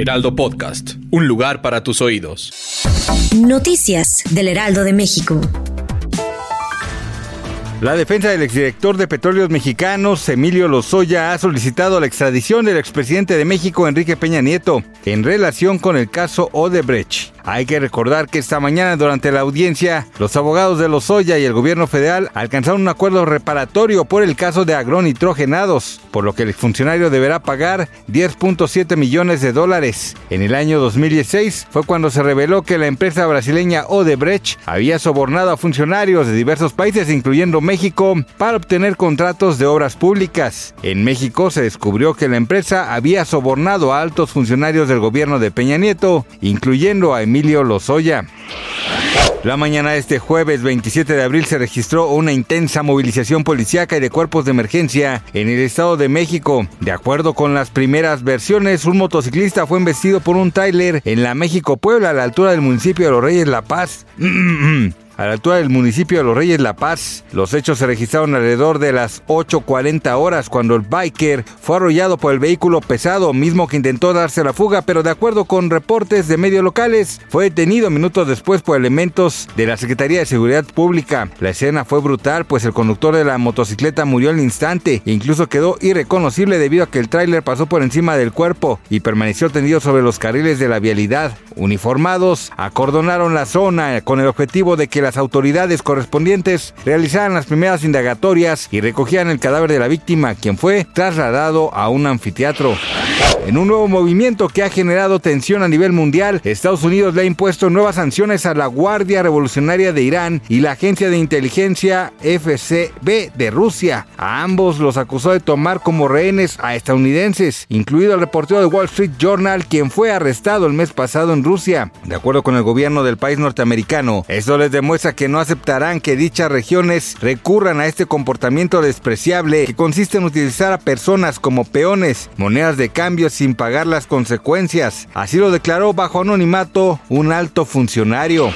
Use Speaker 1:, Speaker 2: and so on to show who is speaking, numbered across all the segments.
Speaker 1: Heraldo Podcast, un lugar para tus oídos.
Speaker 2: Noticias del Heraldo de México.
Speaker 3: La defensa del exdirector de Petróleos Mexicanos, Emilio Lozoya, ha solicitado la extradición del expresidente de México, Enrique Peña Nieto, en relación con el caso Odebrecht. Hay que recordar que esta mañana durante la audiencia, los abogados de Lozoya y el gobierno federal alcanzaron un acuerdo reparatorio por el caso de agronitrogenados, por lo que el funcionario deberá pagar 10.7 millones de dólares. En el año 2016 fue cuando se reveló que la empresa brasileña Odebrecht había sobornado a funcionarios de diversos países, incluyendo México, para obtener contratos de obras públicas. En México se descubrió que la empresa había sobornado a altos funcionarios del gobierno de Peña Nieto, incluyendo a Emilio Lozoya. La mañana de este jueves 27 de abril se registró una intensa movilización policíaca y de cuerpos de emergencia en el Estado de México. De acuerdo con las primeras versiones, un motociclista fue embestido por un tráiler en la México Puebla a la altura del municipio de Los Reyes La Paz. a la altura del municipio de Los Reyes La Paz. Los hechos se registraron alrededor de las 8.40 horas cuando el biker fue arrollado por el vehículo pesado, mismo que intentó darse la fuga, pero de acuerdo con reportes de medios locales, fue detenido minutos después por elementos de la Secretaría de Seguridad Pública. La escena fue brutal, pues el conductor de la motocicleta murió al instante e incluso quedó irreconocible debido a que el tráiler pasó por encima del cuerpo y permaneció tendido sobre los carriles de la vialidad. Uniformados acordonaron la zona con el objetivo de que la las autoridades correspondientes realizaran las primeras indagatorias y recogían el cadáver de la víctima, quien fue trasladado a un anfiteatro. En un nuevo movimiento que ha generado tensión a nivel mundial, Estados Unidos le ha impuesto nuevas sanciones a la Guardia Revolucionaria de Irán y la Agencia de Inteligencia FCB de Rusia. A ambos los acusó de tomar como rehenes a estadounidenses, incluido el reportero de Wall Street Journal, quien fue arrestado el mes pasado en Rusia. De acuerdo con el gobierno del país norteamericano, esto les demuestra que no aceptarán que dichas regiones recurran a este comportamiento despreciable que consiste en utilizar a personas como peones, monedas de cambio sin pagar las consecuencias. Así lo declaró bajo anonimato un alto funcionario.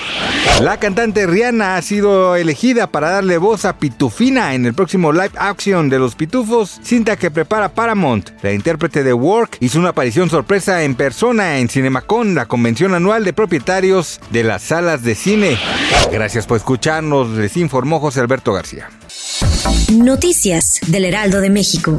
Speaker 3: La cantante Rihanna ha sido elegida para darle voz a Pitufina en el próximo live action de los Pitufos, cinta que prepara Paramount. La intérprete de Work hizo una aparición sorpresa en persona en CinemaCon, la convención anual de propietarios de las salas de cine. Gracias por escucharnos, les informó José Alberto García.
Speaker 2: Noticias del Heraldo de México.